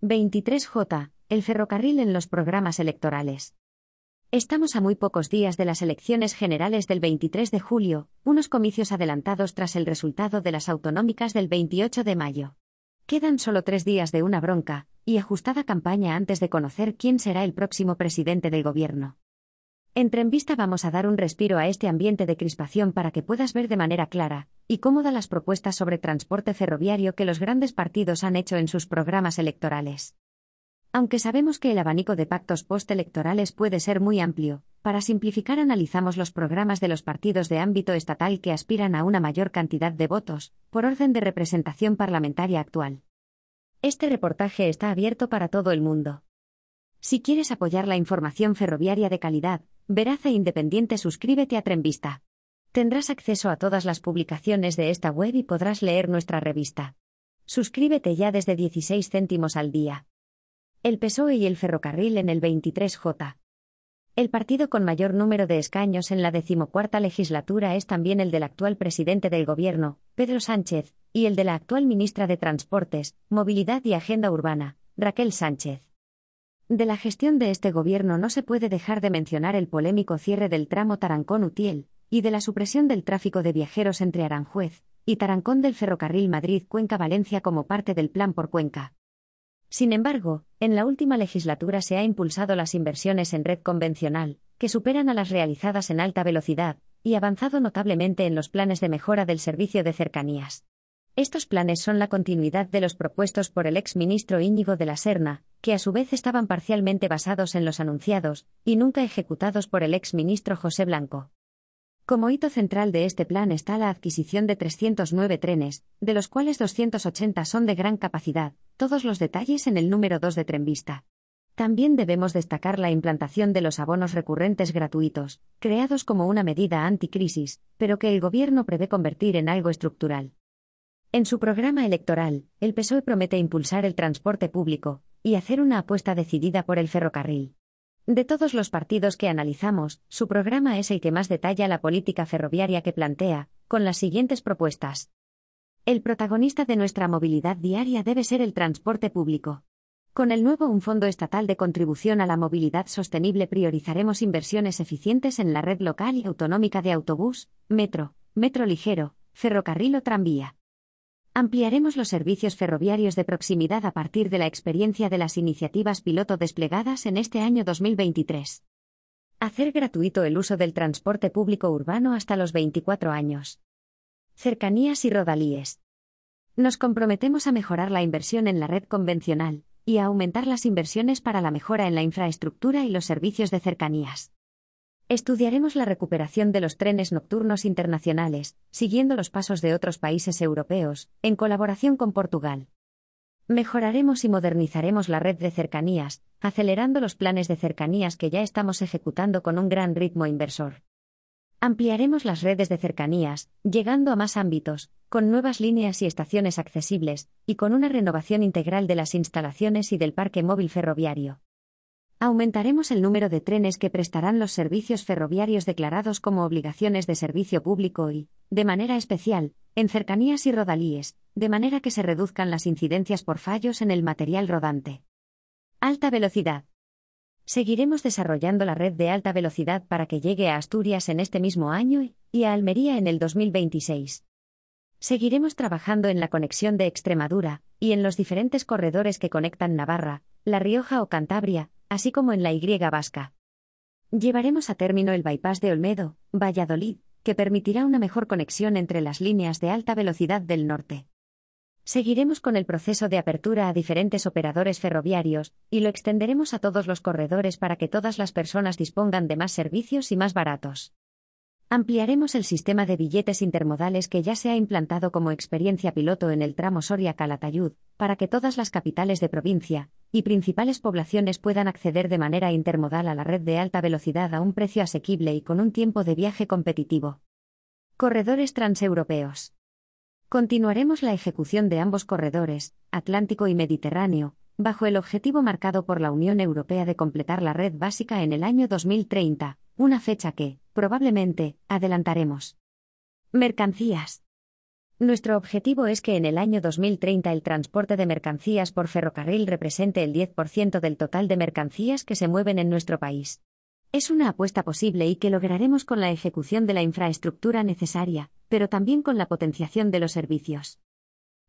23J. El ferrocarril en los programas electorales. Estamos a muy pocos días de las elecciones generales del 23 de julio, unos comicios adelantados tras el resultado de las autonómicas del 28 de mayo. Quedan solo tres días de una bronca y ajustada campaña antes de conocer quién será el próximo presidente del gobierno. En Trenvista vamos a dar un respiro a este ambiente de crispación para que puedas ver de manera clara y cómoda las propuestas sobre transporte ferroviario que los grandes partidos han hecho en sus programas electorales. Aunque sabemos que el abanico de pactos postelectorales puede ser muy amplio, para simplificar analizamos los programas de los partidos de ámbito estatal que aspiran a una mayor cantidad de votos, por orden de representación parlamentaria actual. Este reportaje está abierto para todo el mundo. Si quieres apoyar la información ferroviaria de calidad, veraz e independiente, suscríbete a Trenvista. Tendrás acceso a todas las publicaciones de esta web y podrás leer nuestra revista. Suscríbete ya desde 16 céntimos al día. El PSOE y el ferrocarril en el 23J. El partido con mayor número de escaños en la decimocuarta legislatura es también el del actual presidente del Gobierno, Pedro Sánchez, y el de la actual ministra de Transportes, Movilidad y Agenda Urbana, Raquel Sánchez. De la gestión de este Gobierno no se puede dejar de mencionar el polémico cierre del tramo Tarancón-Utiel, y de la supresión del tráfico de viajeros entre Aranjuez y Tarancón del ferrocarril Madrid-Cuenca-Valencia como parte del Plan por Cuenca. Sin embargo, en la última legislatura se ha impulsado las inversiones en red convencional, que superan a las realizadas en alta velocidad, y avanzado notablemente en los planes de mejora del servicio de cercanías. Estos planes son la continuidad de los propuestos por el ex ministro Íñigo de la Serna, que a su vez estaban parcialmente basados en los anunciados, y nunca ejecutados por el ex ministro José Blanco. Como hito central de este plan está la adquisición de 309 trenes, de los cuales 280 son de gran capacidad, todos los detalles en el número 2 de Trenvista. También debemos destacar la implantación de los abonos recurrentes gratuitos, creados como una medida anticrisis, pero que el Gobierno prevé convertir en algo estructural. En su programa electoral, el PSOE promete impulsar el transporte público y hacer una apuesta decidida por el ferrocarril. De todos los partidos que analizamos, su programa es el que más detalla la política ferroviaria que plantea, con las siguientes propuestas. El protagonista de nuestra movilidad diaria debe ser el transporte público. Con el nuevo Un Fondo Estatal de Contribución a la Movilidad Sostenible priorizaremos inversiones eficientes en la red local y autonómica de autobús, metro, metro ligero, ferrocarril o tranvía. Ampliaremos los servicios ferroviarios de proximidad a partir de la experiencia de las iniciativas piloto desplegadas en este año 2023. Hacer gratuito el uso del transporte público urbano hasta los 24 años. Cercanías y rodalíes. Nos comprometemos a mejorar la inversión en la red convencional y a aumentar las inversiones para la mejora en la infraestructura y los servicios de cercanías. Estudiaremos la recuperación de los trenes nocturnos internacionales, siguiendo los pasos de otros países europeos, en colaboración con Portugal. Mejoraremos y modernizaremos la red de cercanías, acelerando los planes de cercanías que ya estamos ejecutando con un gran ritmo inversor. Ampliaremos las redes de cercanías, llegando a más ámbitos, con nuevas líneas y estaciones accesibles, y con una renovación integral de las instalaciones y del parque móvil ferroviario. Aumentaremos el número de trenes que prestarán los servicios ferroviarios declarados como obligaciones de servicio público y, de manera especial, en cercanías y rodalíes, de manera que se reduzcan las incidencias por fallos en el material rodante. Alta velocidad. Seguiremos desarrollando la red de alta velocidad para que llegue a Asturias en este mismo año y a Almería en el 2026. Seguiremos trabajando en la conexión de Extremadura y en los diferentes corredores que conectan Navarra, La Rioja o Cantabria, así como en la Y vasca. Llevaremos a término el bypass de Olmedo, Valladolid, que permitirá una mejor conexión entre las líneas de alta velocidad del norte. Seguiremos con el proceso de apertura a diferentes operadores ferroviarios, y lo extenderemos a todos los corredores para que todas las personas dispongan de más servicios y más baratos. Ampliaremos el sistema de billetes intermodales que ya se ha implantado como experiencia piloto en el tramo Soria-Calatayud, para que todas las capitales de provincia y principales poblaciones puedan acceder de manera intermodal a la red de alta velocidad a un precio asequible y con un tiempo de viaje competitivo. Corredores transeuropeos. Continuaremos la ejecución de ambos corredores, Atlántico y Mediterráneo, bajo el objetivo marcado por la Unión Europea de completar la red básica en el año 2030, una fecha que, probablemente, adelantaremos. Mercancías. Nuestro objetivo es que en el año 2030 el transporte de mercancías por ferrocarril represente el 10% del total de mercancías que se mueven en nuestro país. Es una apuesta posible y que lograremos con la ejecución de la infraestructura necesaria, pero también con la potenciación de los servicios.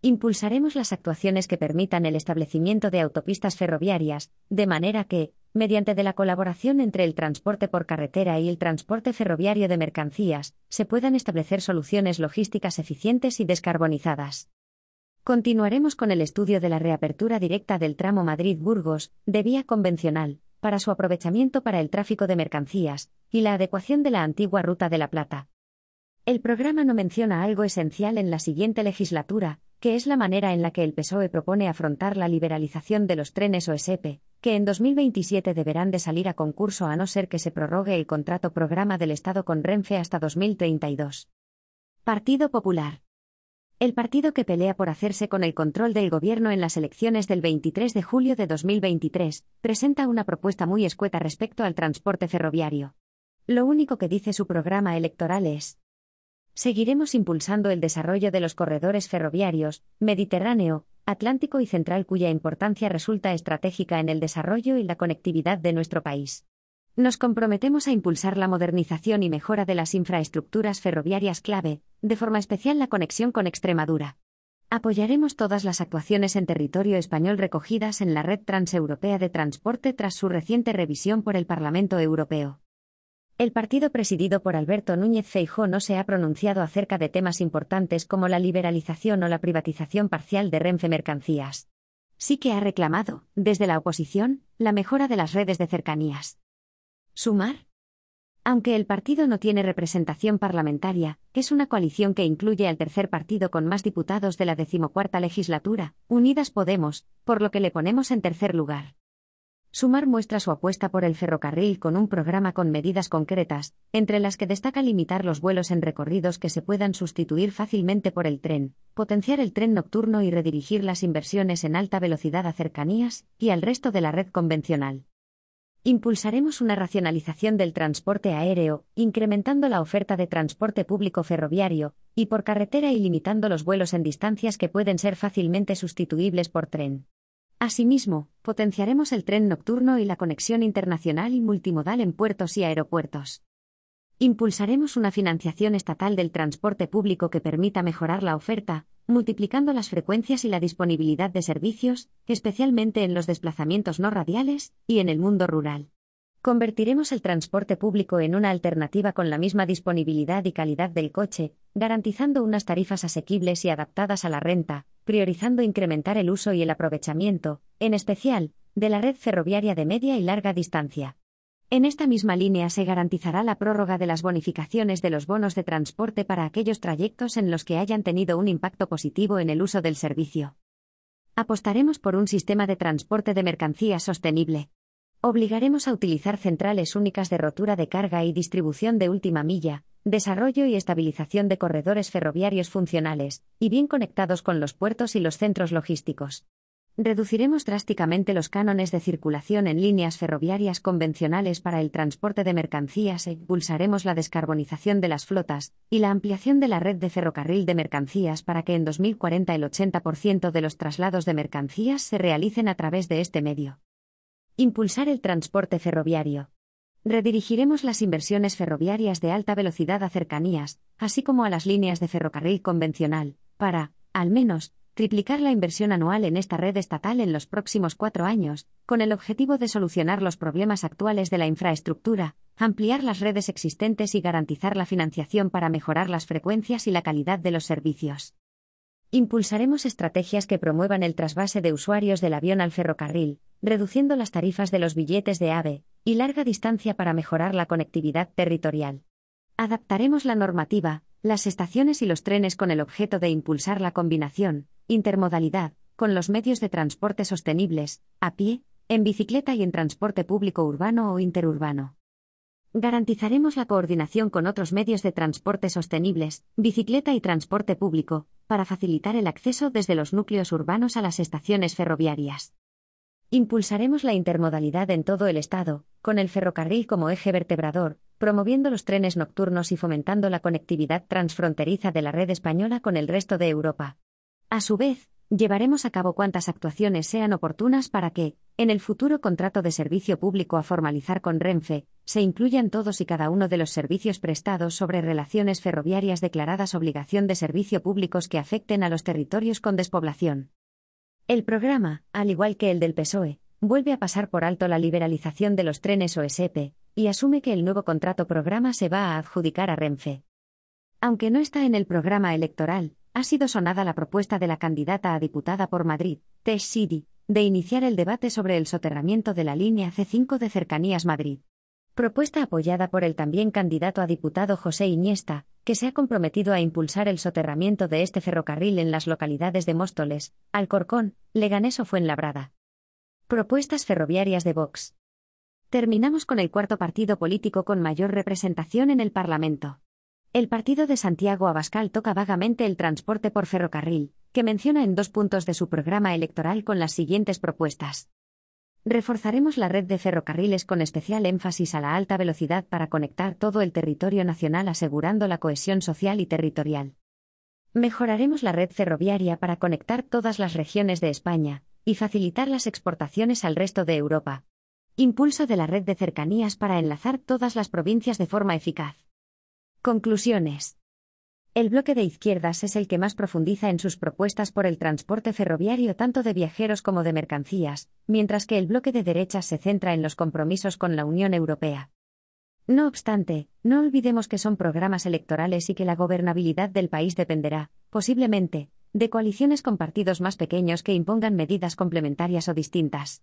Impulsaremos las actuaciones que permitan el establecimiento de autopistas ferroviarias, de manera que, mediante de la colaboración entre el transporte por carretera y el transporte ferroviario de mercancías, se puedan establecer soluciones logísticas eficientes y descarbonizadas. Continuaremos con el estudio de la reapertura directa del tramo Madrid-Burgos, de vía convencional, para su aprovechamiento para el tráfico de mercancías, y la adecuación de la antigua Ruta de la Plata. El programa no menciona algo esencial en la siguiente legislatura, que es la manera en la que el PSOE propone afrontar la liberalización de los trenes OSP, que en 2027 deberán de salir a concurso a no ser que se prorrogue el contrato programa del Estado con Renfe hasta 2032. Partido Popular. El partido que pelea por hacerse con el control del gobierno en las elecciones del 23 de julio de 2023, presenta una propuesta muy escueta respecto al transporte ferroviario. Lo único que dice su programa electoral es Seguiremos impulsando el desarrollo de los corredores ferroviarios, Mediterráneo, Atlántico y Central cuya importancia resulta estratégica en el desarrollo y la conectividad de nuestro país. Nos comprometemos a impulsar la modernización y mejora de las infraestructuras ferroviarias clave, de forma especial la conexión con Extremadura. Apoyaremos todas las actuaciones en territorio español recogidas en la Red Transeuropea de Transporte tras su reciente revisión por el Parlamento Europeo. El partido presidido por Alberto Núñez Feijó no se ha pronunciado acerca de temas importantes como la liberalización o la privatización parcial de Renfe Mercancías. Sí que ha reclamado, desde la oposición, la mejora de las redes de cercanías. ¿Sumar? Aunque el partido no tiene representación parlamentaria, es una coalición que incluye al tercer partido con más diputados de la decimocuarta legislatura, Unidas Podemos, por lo que le ponemos en tercer lugar. Sumar muestra su apuesta por el ferrocarril con un programa con medidas concretas, entre las que destaca limitar los vuelos en recorridos que se puedan sustituir fácilmente por el tren, potenciar el tren nocturno y redirigir las inversiones en alta velocidad a cercanías y al resto de la red convencional. Impulsaremos una racionalización del transporte aéreo, incrementando la oferta de transporte público ferroviario y por carretera y limitando los vuelos en distancias que pueden ser fácilmente sustituibles por tren. Asimismo, potenciaremos el tren nocturno y la conexión internacional y multimodal en puertos y aeropuertos. Impulsaremos una financiación estatal del transporte público que permita mejorar la oferta, multiplicando las frecuencias y la disponibilidad de servicios, especialmente en los desplazamientos no radiales y en el mundo rural. Convertiremos el transporte público en una alternativa con la misma disponibilidad y calidad del coche, garantizando unas tarifas asequibles y adaptadas a la renta, priorizando incrementar el uso y el aprovechamiento, en especial, de la red ferroviaria de media y larga distancia. En esta misma línea se garantizará la prórroga de las bonificaciones de los bonos de transporte para aquellos trayectos en los que hayan tenido un impacto positivo en el uso del servicio. Apostaremos por un sistema de transporte de mercancías sostenible. Obligaremos a utilizar centrales únicas de rotura de carga y distribución de última milla, desarrollo y estabilización de corredores ferroviarios funcionales, y bien conectados con los puertos y los centros logísticos. Reduciremos drásticamente los cánones de circulación en líneas ferroviarias convencionales para el transporte de mercancías e impulsaremos la descarbonización de las flotas y la ampliación de la red de ferrocarril de mercancías para que en 2040 el 80% de los traslados de mercancías se realicen a través de este medio. Impulsar el transporte ferroviario. Redirigiremos las inversiones ferroviarias de alta velocidad a cercanías, así como a las líneas de ferrocarril convencional, para, al menos, triplicar la inversión anual en esta red estatal en los próximos cuatro años, con el objetivo de solucionar los problemas actuales de la infraestructura, ampliar las redes existentes y garantizar la financiación para mejorar las frecuencias y la calidad de los servicios. Impulsaremos estrategias que promuevan el trasvase de usuarios del avión al ferrocarril, reduciendo las tarifas de los billetes de AVE y larga distancia para mejorar la conectividad territorial. Adaptaremos la normativa, las estaciones y los trenes con el objeto de impulsar la combinación, intermodalidad, con los medios de transporte sostenibles, a pie, en bicicleta y en transporte público urbano o interurbano. Garantizaremos la coordinación con otros medios de transporte sostenibles, bicicleta y transporte público, para facilitar el acceso desde los núcleos urbanos a las estaciones ferroviarias. Impulsaremos la intermodalidad en todo el Estado, con el ferrocarril como eje vertebrador, promoviendo los trenes nocturnos y fomentando la conectividad transfronteriza de la red española con el resto de Europa. A su vez, llevaremos a cabo cuantas actuaciones sean oportunas para que, en el futuro contrato de servicio público a formalizar con Renfe, se incluyan todos y cada uno de los servicios prestados sobre relaciones ferroviarias declaradas obligación de servicio públicos que afecten a los territorios con despoblación. El programa, al igual que el del PSOE, vuelve a pasar por alto la liberalización de los trenes OSP, y asume que el nuevo contrato programa se va a adjudicar a Renfe. Aunque no está en el programa electoral, ha sido sonada la propuesta de la candidata a diputada por Madrid, Tesh Sidi, de iniciar el debate sobre el soterramiento de la línea C5 de Cercanías Madrid. Propuesta apoyada por el también candidato a diputado José Iniesta, que se ha comprometido a impulsar el soterramiento de este ferrocarril en las localidades de Móstoles, Alcorcón, Leganés o Fuenlabrada. Propuestas ferroviarias de Vox. Terminamos con el cuarto partido político con mayor representación en el Parlamento. El partido de Santiago Abascal toca vagamente el transporte por ferrocarril, que menciona en dos puntos de su programa electoral con las siguientes propuestas. Reforzaremos la red de ferrocarriles con especial énfasis a la alta velocidad para conectar todo el territorio nacional asegurando la cohesión social y territorial. Mejoraremos la red ferroviaria para conectar todas las regiones de España y facilitar las exportaciones al resto de Europa. Impulso de la red de cercanías para enlazar todas las provincias de forma eficaz. Conclusiones. El bloque de izquierdas es el que más profundiza en sus propuestas por el transporte ferroviario tanto de viajeros como de mercancías, mientras que el bloque de derechas se centra en los compromisos con la Unión Europea. No obstante, no olvidemos que son programas electorales y que la gobernabilidad del país dependerá, posiblemente, de coaliciones con partidos más pequeños que impongan medidas complementarias o distintas.